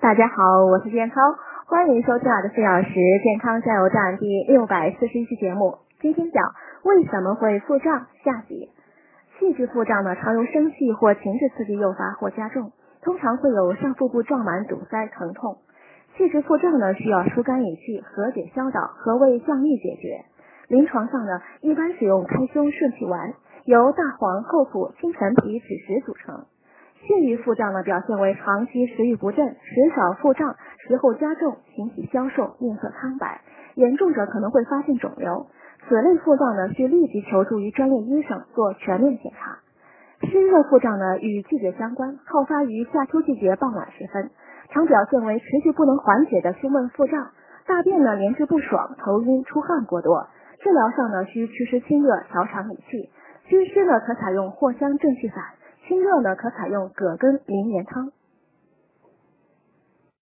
大家好，我是健康，欢迎收听我的四小时健康加油站第六百四十一期节目。今天讲为什么会腹胀下集。气滞腹胀呢，常由生气或情志刺激诱发或加重，通常会有上腹部胀满、堵塞、疼痛。气滞腹胀呢，需要疏肝理气、和解消导和胃降逆解决。临床上呢，一般使用开胸顺气丸，由大黄、厚朴、青陈皮、枳实组成。腹胀呢，表现为长期食欲不振、食少腹胀，食后加重，形体消瘦，面色苍白，严重者可能会发现肿瘤。此类腹胀呢，需立即求助于专业医生做全面检查。湿热腹胀呢，与季节相关，好发于夏秋季节傍晚时分，常表现为持续不能缓解的胸闷腹胀，大便呢连续不爽，头晕出汗过多。治疗上呢，需祛湿清热，调肠理气。祛湿呢，可采用藿香正气散；清热呢，可采用葛根苓连汤。